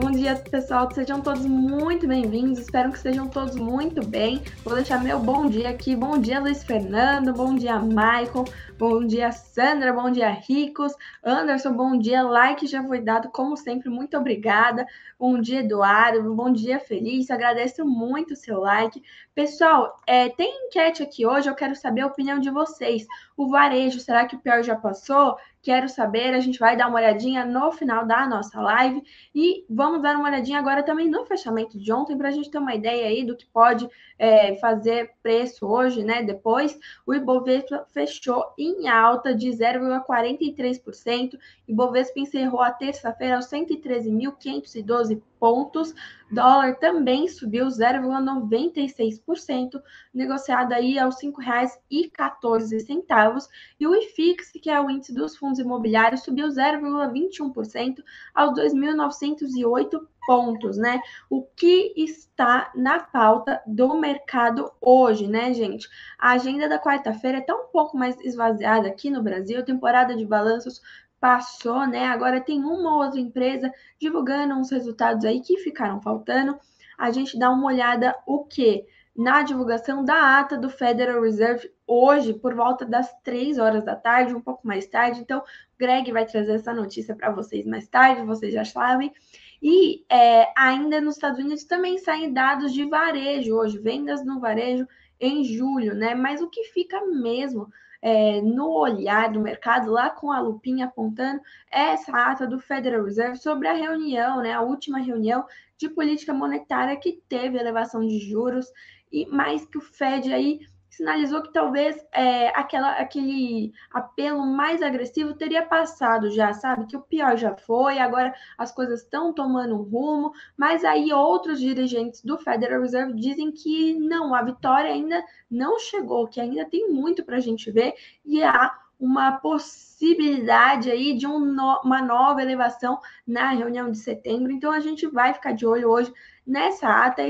Bom dia, pessoal. Sejam todos muito bem-vindos. Espero que estejam todos muito bem. Vou deixar meu bom dia aqui. Bom dia, Luiz Fernando. Bom dia, Michael. Bom dia, Sandra. Bom dia, Ricos. Anderson, bom dia. Like já foi dado, como sempre. Muito obrigada. Bom dia, Eduardo. Bom dia, Felício. Agradeço muito o seu like. Pessoal, é, tem enquete aqui hoje. Eu quero saber a opinião de vocês. O varejo, será que o pior já passou? Quero saber. A gente vai dar uma olhadinha no final da nossa live. E vamos dar uma olhadinha agora também no fechamento de ontem, para a gente ter uma ideia aí do que pode é, fazer preço hoje, né? Depois, o Ibovespa fechou em alta de 0,43%. Ibovespa encerrou a terça-feira aos 113.512 pontos. Dólar também subiu 0,96%, negociado aí aos R$ 5,14. E o IFIX, que é o índice dos fundos imobiliários, subiu 0,21% aos 2.908 pontos, né? O que está na pauta do mercado hoje, né, gente? A agenda da quarta-feira está um pouco mais esvaziada aqui no Brasil, temporada de balanços passou, né? Agora tem uma ou outra empresa divulgando uns resultados aí que ficaram faltando. A gente dá uma olhada o que na divulgação da ata do Federal Reserve hoje por volta das três horas da tarde, um pouco mais tarde. Então, Greg vai trazer essa notícia para vocês mais tarde, vocês já sabem. E é, ainda nos Estados Unidos também saem dados de varejo hoje, vendas no varejo em julho, né? Mas o que fica mesmo é, no olhar do mercado, lá com a lupinha apontando, essa ata do Federal Reserve sobre a reunião, né? A última reunião de política monetária que teve elevação de juros e mais que o Fed aí sinalizou que talvez é, aquela, aquele apelo mais agressivo teria passado já, sabe? Que o pior já foi, agora as coisas estão tomando um rumo, mas aí outros dirigentes do Federal Reserve dizem que não, a vitória ainda não chegou, que ainda tem muito para a gente ver e há uma possibilidade aí de um no, uma nova elevação na reunião de setembro. Então a gente vai ficar de olho hoje nessa ata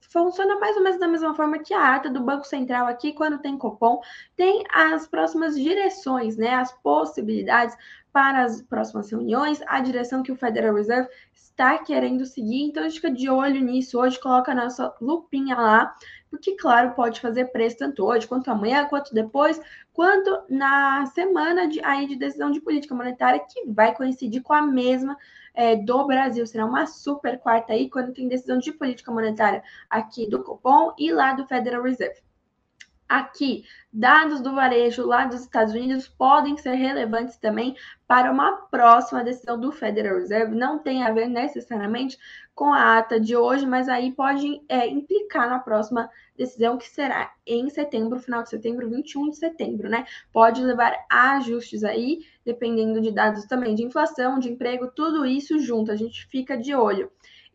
funciona mais ou menos da mesma forma que a ata do Banco Central aqui, quando tem cupom, tem as próximas direções, né, as possibilidades para as próximas reuniões, a direção que o Federal Reserve está querendo seguir. Então, a gente fica de olho nisso hoje, coloca a nossa lupinha lá, porque, claro, pode fazer preço tanto hoje, quanto amanhã, quanto depois, quanto na semana de, aí de decisão de política monetária, que vai coincidir com a mesma é, do Brasil. Será uma super quarta aí, quando tem decisão de política monetária aqui do Copom e lá do Federal Reserve. Aqui, dados do varejo lá dos Estados Unidos podem ser relevantes também para uma próxima decisão do Federal Reserve. Não tem a ver necessariamente com a ata de hoje, mas aí pode é, implicar na próxima decisão que será em setembro, final de setembro, 21 de setembro, né? Pode levar a ajustes aí, dependendo de dados também de inflação, de emprego, tudo isso junto, a gente fica de olho.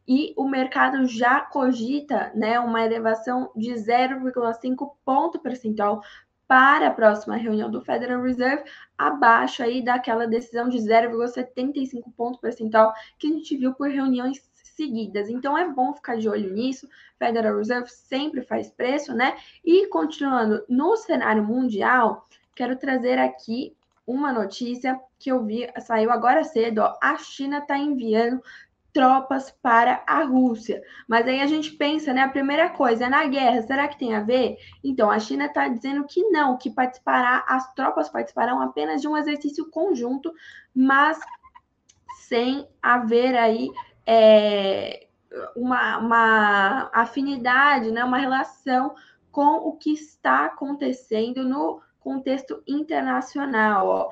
E o mercado já cogita né, uma elevação de 0,5 ponto percentual para a próxima reunião do Federal Reserve, abaixo aí daquela decisão de 0,75 ponto percentual que a gente viu por reuniões seguidas. Então é bom ficar de olho nisso. Federal Reserve sempre faz preço, né? E continuando no cenário mundial, quero trazer aqui uma notícia que eu vi, saiu agora cedo, ó, a China está enviando tropas para a Rússia. Mas aí a gente pensa, né? A primeira coisa, na guerra, será que tem a ver? Então, a China está dizendo que não, que participará, as tropas participarão apenas de um exercício conjunto, mas sem haver aí é, uma, uma afinidade, né, uma relação com o que está acontecendo no contexto internacional. Ó.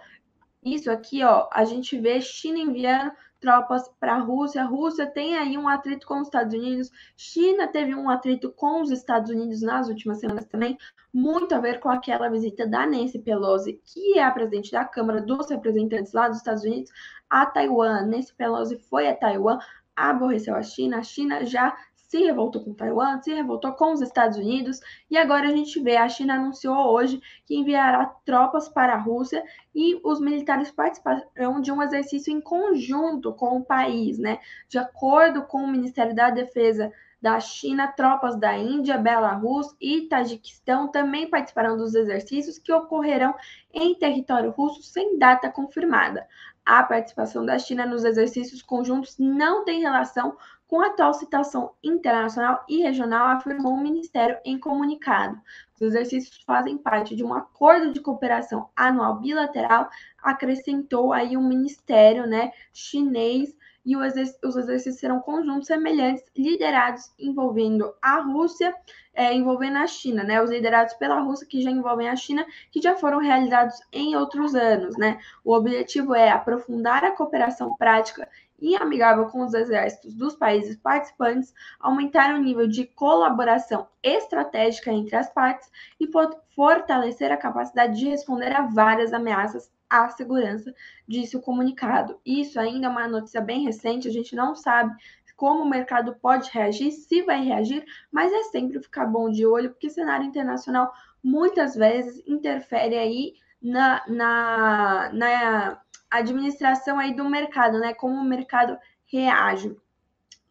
Isso aqui, ó, a gente vê China enviando tropas para a Rússia. A Rússia tem aí um atrito com os Estados Unidos. China teve um atrito com os Estados Unidos nas últimas semanas também, muito a ver com aquela visita da Nancy Pelosi, que é a presidente da Câmara dos Representantes lá dos Estados Unidos, a Taiwan. Nancy Pelosi foi a Taiwan aborreceu a China, a China já se revoltou com Taiwan, se revoltou com os Estados Unidos, e agora a gente vê, a China anunciou hoje que enviará tropas para a Rússia e os militares participarão de um exercício em conjunto com o país, né? De acordo com o Ministério da Defesa da China, tropas da Índia, Belarus e Tajiquistão também participarão dos exercícios que ocorrerão em território russo sem data confirmada. A participação da China nos exercícios conjuntos não tem relação com a atual situação internacional e regional, afirmou o Ministério em comunicado. Os exercícios fazem parte de um acordo de cooperação anual bilateral, acrescentou aí o Ministério né, chinês e os exercícios serão conjuntos semelhantes, liderados envolvendo a Rússia, é, envolvendo a China, né? Os liderados pela Rússia, que já envolvem a China, que já foram realizados em outros anos, né? O objetivo é aprofundar a cooperação prática e amigável com os exércitos dos países participantes, aumentar o nível de colaboração estratégica entre as partes e fortalecer a capacidade de responder a várias ameaças à segurança, disse o comunicado. Isso ainda é uma notícia bem recente, a gente não sabe como o mercado pode reagir, se vai reagir, mas é sempre ficar bom de olho, porque o cenário internacional muitas vezes interfere aí na, na, na administração aí do mercado, né? Como o mercado reage.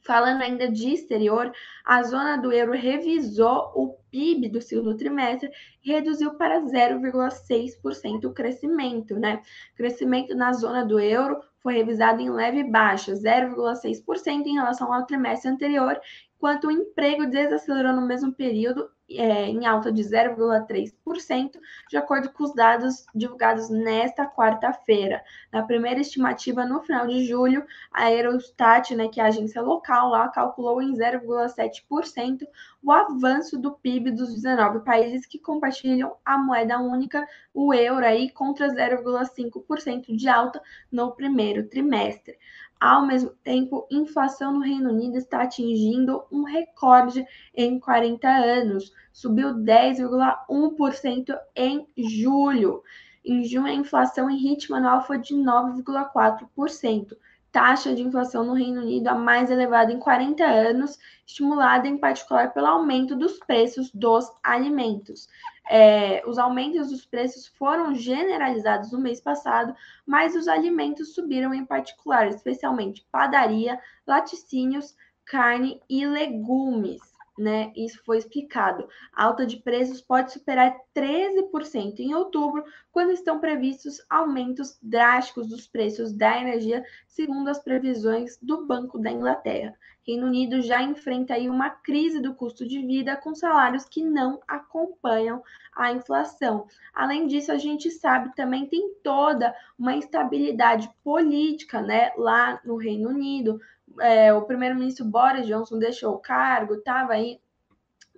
Falando ainda de exterior, a zona do euro revisou o PIB do segundo trimestre e reduziu para 0,6% o crescimento, né? O crescimento na zona do euro foi revisado em leve baixa, 0,6% em relação ao trimestre anterior, enquanto o emprego desacelerou no mesmo período é, em alta de 0,3%, de acordo com os dados divulgados nesta quarta-feira. Na primeira estimativa, no final de julho, a Eurostat, né, que é a agência local lá, calculou em 0,7% o avanço do PIB dos 19 países que compartilham a moeda única, o euro, aí, contra 0,5% de alta no primeiro trimestre. Ao mesmo tempo, inflação no Reino Unido está atingindo um recorde em 40 anos, subiu 10,1% em julho. Em junho, a inflação em ritmo anual foi de 9,4%. Taxa de inflação no Reino Unido a mais elevada em 40 anos, estimulada em particular pelo aumento dos preços dos alimentos. É, os aumentos dos preços foram generalizados no mês passado, mas os alimentos subiram em particular, especialmente padaria, laticínios, carne e legumes né? Isso foi explicado. A alta de preços pode superar 13% em outubro, quando estão previstos aumentos drásticos dos preços da energia, segundo as previsões do Banco da Inglaterra. Reino Unido já enfrenta aí uma crise do custo de vida com salários que não acompanham a inflação. Além disso, a gente sabe também tem toda uma instabilidade política, né, lá no Reino Unido, é, o primeiro-ministro Boris Johnson deixou o cargo, estava aí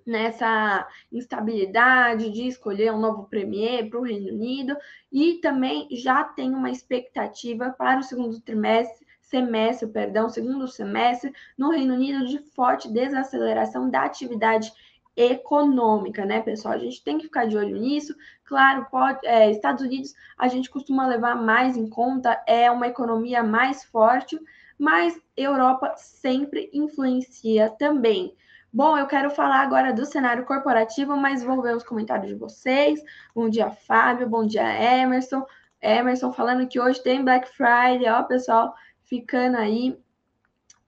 nessa instabilidade de escolher um novo premier para o Reino Unido e também já tem uma expectativa para o segundo trimestre semestre, perdão, segundo semestre no Reino Unido de forte desaceleração da atividade econômica, né, pessoal? A gente tem que ficar de olho nisso. Claro, pode, é, Estados Unidos a gente costuma levar mais em conta, é uma economia mais forte, mas Europa sempre influencia também. Bom, eu quero falar agora do cenário corporativo, mas vou ver os comentários de vocês. Bom dia, Fábio. Bom dia, Emerson. Emerson falando que hoje tem Black Friday, ó, pessoal, ficando aí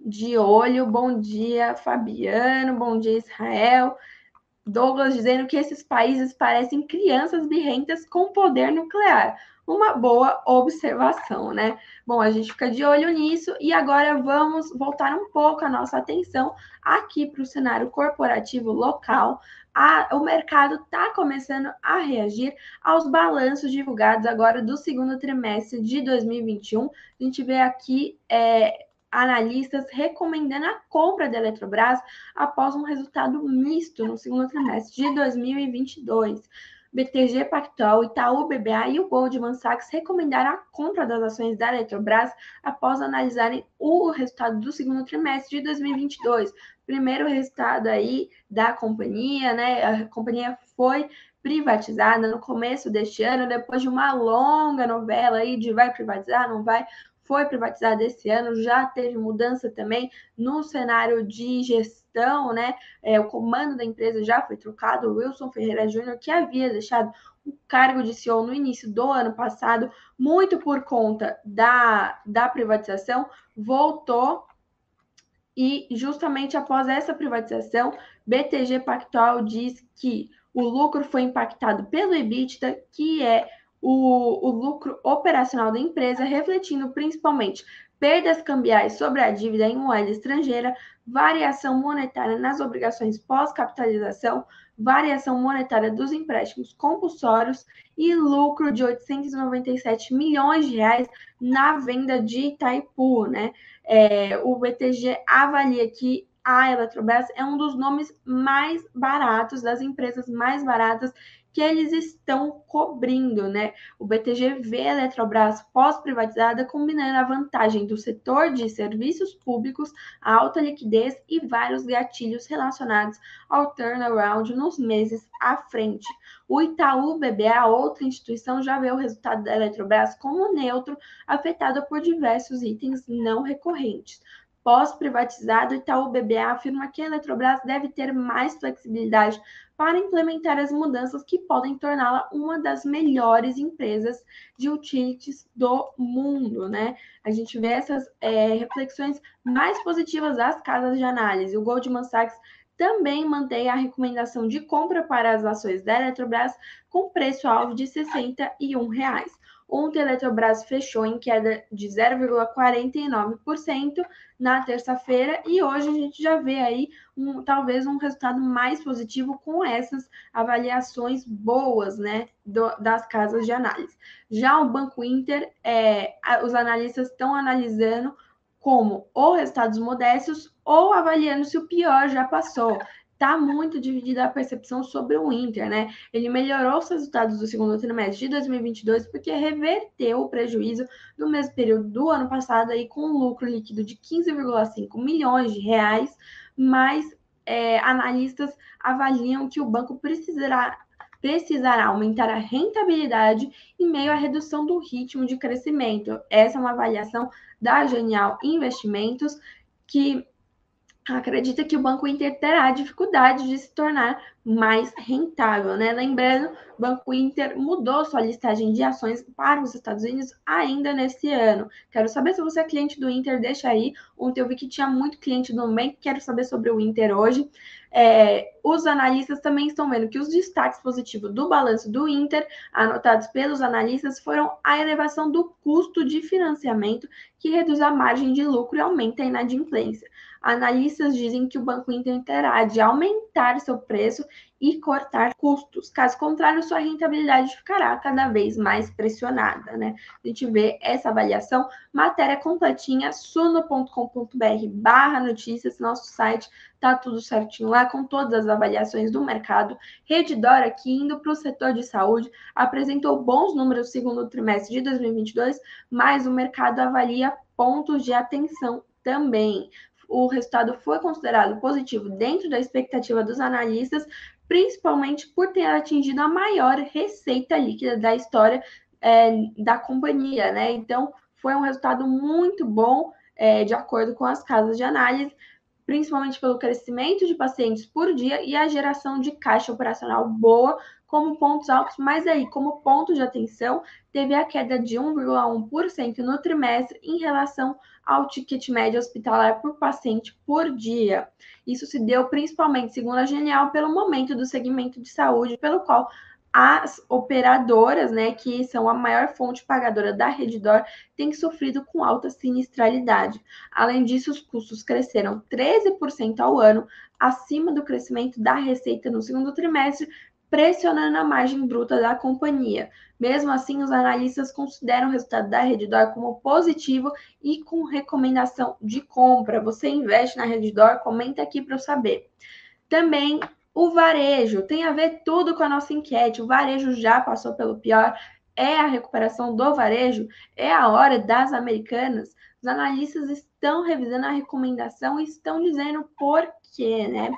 de olho. Bom dia, Fabiano. Bom dia, Israel. Douglas dizendo que esses países parecem crianças birrentas com poder nuclear uma boa observação, né? Bom, a gente fica de olho nisso e agora vamos voltar um pouco a nossa atenção aqui para o cenário corporativo local. A, o mercado está começando a reagir aos balanços divulgados agora do segundo trimestre de 2021. A gente vê aqui é, analistas recomendando a compra da Eletrobras após um resultado misto no segundo trimestre de 2022. BTG Pactual, Itaú BBA e o Goldman Sachs recomendaram a compra das ações da Eletrobras após analisarem o resultado do segundo trimestre de 2022. Primeiro resultado aí da companhia, né? A companhia foi privatizada no começo deste ano, depois de uma longa novela aí de vai privatizar, não vai, foi privatizada esse ano, já teve mudança também no cenário de gestão, né? É, o comando da empresa já foi trocado. O Wilson Ferreira Júnior, que havia deixado o cargo de CEO no início do ano passado, muito por conta da, da privatização, voltou E justamente após essa privatização, BTG Pactual diz que o lucro foi impactado pelo EBITDA, que é o, o lucro operacional da empresa, refletindo principalmente perdas cambiais sobre a dívida em moeda estrangeira, variação monetária nas obrigações pós-capitalização, variação monetária dos empréstimos compulsórios e lucro de 897 milhões de reais na venda de Itaipu, né? É, o BTG avalia que a Eletrobras é um dos nomes mais baratos, das empresas mais baratas que eles estão cobrindo, né? O BTG vê a Eletrobras pós-privatizada combinando a vantagem do setor de serviços públicos, a alta liquidez e vários gatilhos relacionados ao turnaround nos meses à frente. O Itaú BBA, outra instituição, já vê o resultado da Eletrobras como neutro, afetado por diversos itens não recorrentes. Pós-privatizado, Itaú BBA afirma que a Eletrobras deve ter mais flexibilidade para implementar as mudanças que podem torná-la uma das melhores empresas de utilities do mundo, né? A gente vê essas é, reflexões mais positivas das casas de análise. O Goldman Sachs também mantém a recomendação de compra para as ações da Eletrobras com preço-alvo de 61 reais. Ontem a Eletrobras fechou em queda de 0,49% na terça-feira e hoje a gente já vê aí um, talvez um resultado mais positivo com essas avaliações boas, né, do, das casas de análise. Já o Banco Inter, é, os analistas estão analisando como ou resultados modestos ou avaliando se o pior já passou está muito dividida a percepção sobre o Inter, né? Ele melhorou os resultados do segundo trimestre de 2022 porque reverteu o prejuízo do mesmo período do ano passado aí com um lucro líquido de 15,5 milhões de reais, mas é, analistas avaliam que o banco precisará precisará aumentar a rentabilidade em meio à redução do ritmo de crescimento. Essa é uma avaliação da Genial Investimentos que acredita que o Banco Inter terá dificuldade de se tornar mais rentável, né? Lembrando, o Banco Inter mudou sua listagem de ações para os Estados Unidos ainda nesse ano. Quero saber se você é cliente do Inter, deixa aí. Ontem eu vi que tinha muito cliente do Nubank, quero saber sobre o Inter hoje. É, os analistas também estão vendo que os destaques positivos do balanço do Inter, anotados pelos analistas, foram a elevação do custo de financiamento, que reduz a margem de lucro e aumenta a inadimplência. Analistas dizem que o Banco Inter terá de aumentar seu preço e cortar custos. Caso contrário, sua rentabilidade ficará cada vez mais pressionada, né? A gente vê essa avaliação, matéria completinha, suno.com.br barra notícias, nosso site, tá tudo certinho lá, com todas as avaliações do mercado. Redditor aqui, indo para o setor de saúde, apresentou bons números no segundo trimestre de 2022, mas o mercado avalia pontos de atenção também o resultado foi considerado positivo dentro da expectativa dos analistas, principalmente por ter atingido a maior receita líquida da história é, da companhia, né? Então, foi um resultado muito bom, é, de acordo com as casas de análise, principalmente pelo crescimento de pacientes por dia e a geração de caixa operacional boa como pontos altos, mas aí, como ponto de atenção, teve a queda de 1,1% no trimestre em relação ao ticket médio hospitalar por paciente por dia. Isso se deu principalmente, segundo a Genial, pelo momento do segmento de saúde, pelo qual as operadoras, né, que são a maior fonte pagadora da Reddor, têm sofrido com alta sinistralidade. Além disso, os custos cresceram 13% ao ano, acima do crescimento da receita no segundo trimestre, pressionando a margem bruta da companhia. Mesmo assim, os analistas consideram o resultado da Reddor como positivo e com recomendação de compra. Você investe na Reddor? Comenta aqui para eu saber. Também o varejo tem a ver tudo com a nossa enquete. O varejo já passou pelo pior. É a recuperação do varejo? É a hora das americanas? Os analistas estão revisando a recomendação e estão dizendo por quê, né?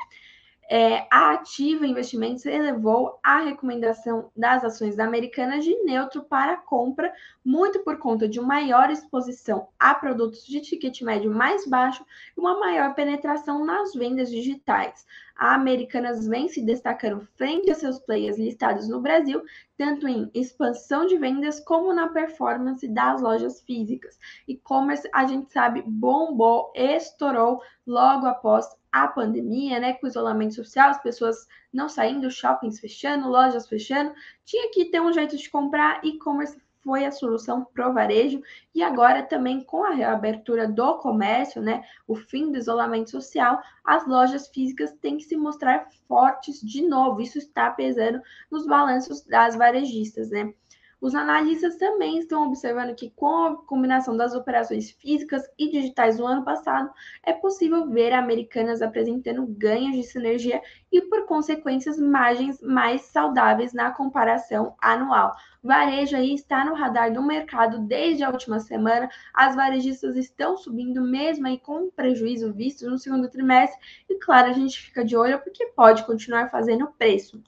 É, a Ativa Investimentos elevou a recomendação das ações americanas de neutro para compra, muito por conta de uma maior exposição a produtos de ticket médio mais baixo e uma maior penetração nas vendas digitais. A Americanas vem se destacando frente a seus players listados no Brasil, tanto em expansão de vendas como na performance das lojas físicas. E-commerce, a gente sabe, bombou, estourou logo após a pandemia, né, com o isolamento social, as pessoas não saindo, shoppings fechando, lojas fechando, tinha que ter um jeito de comprar e-commerce foi a solução pro varejo e agora também com a reabertura do comércio, né, o fim do isolamento social, as lojas físicas têm que se mostrar fortes de novo. Isso está pesando nos balanços das varejistas, né? Os analistas também estão observando que, com a combinação das operações físicas e digitais do ano passado, é possível ver americanas apresentando ganhos de sinergia e, por consequências, margens mais saudáveis na comparação anual. Varejo aí está no radar do mercado desde a última semana. As varejistas estão subindo, mesmo aí com prejuízo visto no segundo trimestre. E, claro, a gente fica de olho porque pode continuar fazendo preço.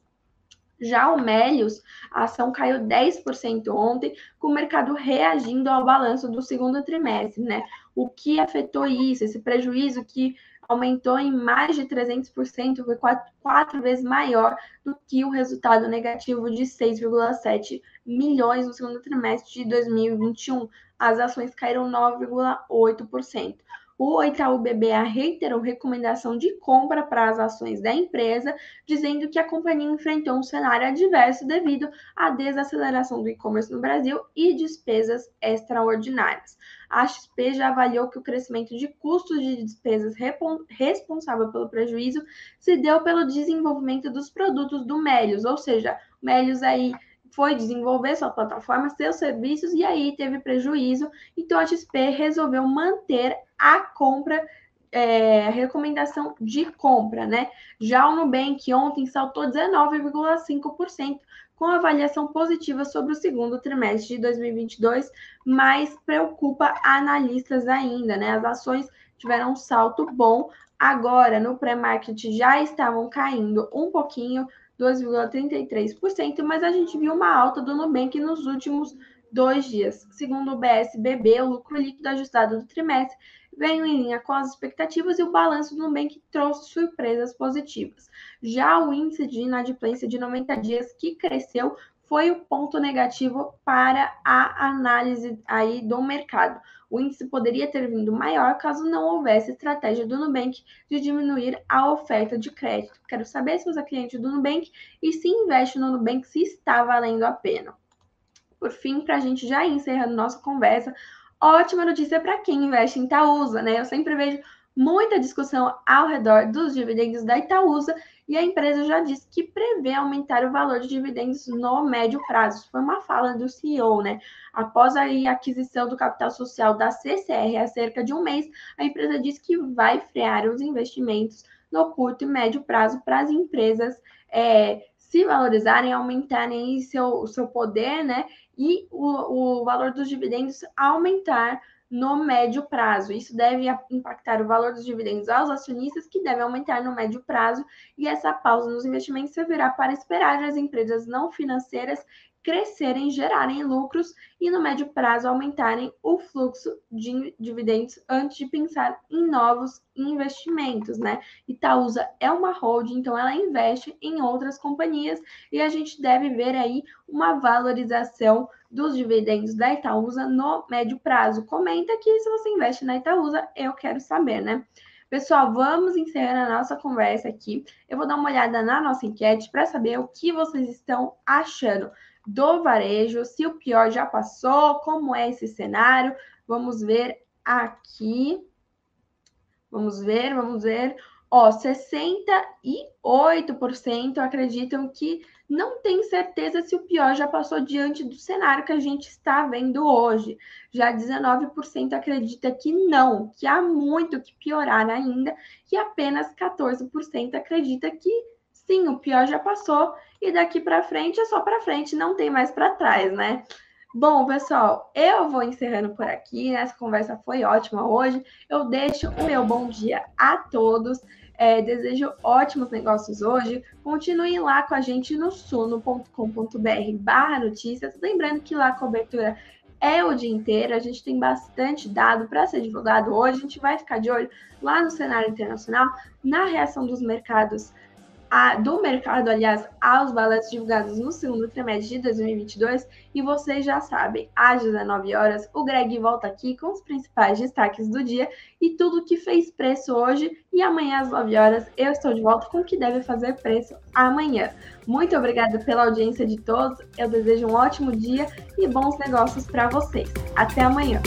Já o Melios, a ação caiu 10% ontem, com o mercado reagindo ao balanço do segundo trimestre, né? O que afetou isso? Esse prejuízo que aumentou em mais de 300%, foi quatro, quatro vezes maior do que o resultado negativo de 6,7 milhões no segundo trimestre de 2021. As ações caíram 9,8%. O Itaú BBA reiterou recomendação de compra para as ações da empresa, dizendo que a companhia enfrentou um cenário adverso devido à desaceleração do e-commerce no Brasil e despesas extraordinárias. A XP já avaliou que o crescimento de custos de despesas responsável pelo prejuízo se deu pelo desenvolvimento dos produtos do Melios, ou seja, Melios aí foi desenvolver sua plataforma, seus serviços e aí teve prejuízo. Então a XP resolveu manter a compra, é, recomendação de compra, né? Já o Nubank ontem saltou 19,5% com avaliação positiva sobre o segundo trimestre de 2022, mas preocupa analistas ainda, né? As ações tiveram um salto bom. Agora, no pré-market já estavam caindo um pouquinho, 2,33%, mas a gente viu uma alta do Nubank nos últimos dois dias. Segundo o BSBB, o lucro líquido ajustado do trimestre veio em linha com as expectativas e o balanço do Nubank trouxe surpresas positivas. Já o índice de inadimplência de 90 dias, que cresceu, foi o ponto negativo para a análise aí do mercado. O índice poderia ter vindo maior caso não houvesse estratégia do Nubank de diminuir a oferta de crédito. Quero saber se você é cliente do Nubank e se investe no Nubank, se está valendo a pena. Por fim, para a gente já encerrando nossa conversa, ótima notícia para quem investe em Itaúsa, né? Eu sempre vejo muita discussão ao redor dos dividendos da Itaúsa e a empresa já disse que prevê aumentar o valor de dividendos no médio prazo. Isso foi uma fala do CEO, né? Após a aquisição do capital social da CCR há cerca de um mês, a empresa disse que vai frear os investimentos no curto e médio prazo para as empresas é, se valorizarem, aumentarem seu, seu poder, né? E o, o valor dos dividendos aumentar no médio prazo. Isso deve impactar o valor dos dividendos aos acionistas, que deve aumentar no médio prazo, e essa pausa nos investimentos servirá para esperar as empresas não financeiras crescerem, gerarem lucros e no médio prazo aumentarem o fluxo de dividendos antes de pensar em novos investimentos, né? Itaúsa é uma holding, então ela investe em outras companhias e a gente deve ver aí uma valorização dos dividendos da Itaúsa no médio prazo. Comenta aqui se você investe na Itaúsa, eu quero saber, né? Pessoal, vamos encerrar a nossa conversa aqui. Eu vou dar uma olhada na nossa enquete para saber o que vocês estão achando do varejo, se o pior já passou, como é esse cenário. Vamos ver aqui. Vamos ver, vamos ver. Ó, 68% acreditam que não tem certeza se o pior já passou diante do cenário que a gente está vendo hoje. Já 19% acredita que não, que há muito que piorar ainda, e apenas 14% acredita que sim, o pior já passou e daqui para frente é só para frente, não tem mais para trás, né? Bom, pessoal, eu vou encerrando por aqui. Essa conversa foi ótima hoje. Eu deixo o meu bom dia a todos. É, desejo ótimos negócios hoje. Continuem lá com a gente no suno.com.br barra notícias. Lembrando que lá a cobertura é o dia inteiro, a gente tem bastante dado para ser divulgado hoje. A gente vai ficar de olho lá no cenário internacional, na reação dos mercados a, do mercado, aliás, aos balanços divulgados no segundo trimestre de 2022. E vocês já sabem, às 19 horas, o Greg volta aqui com os principais destaques do dia e tudo que fez preço hoje. E amanhã, às 9 horas, eu estou de volta com o que deve fazer preço amanhã. Muito obrigada pela audiência de todos. Eu desejo um ótimo dia e bons negócios para vocês. Até amanhã.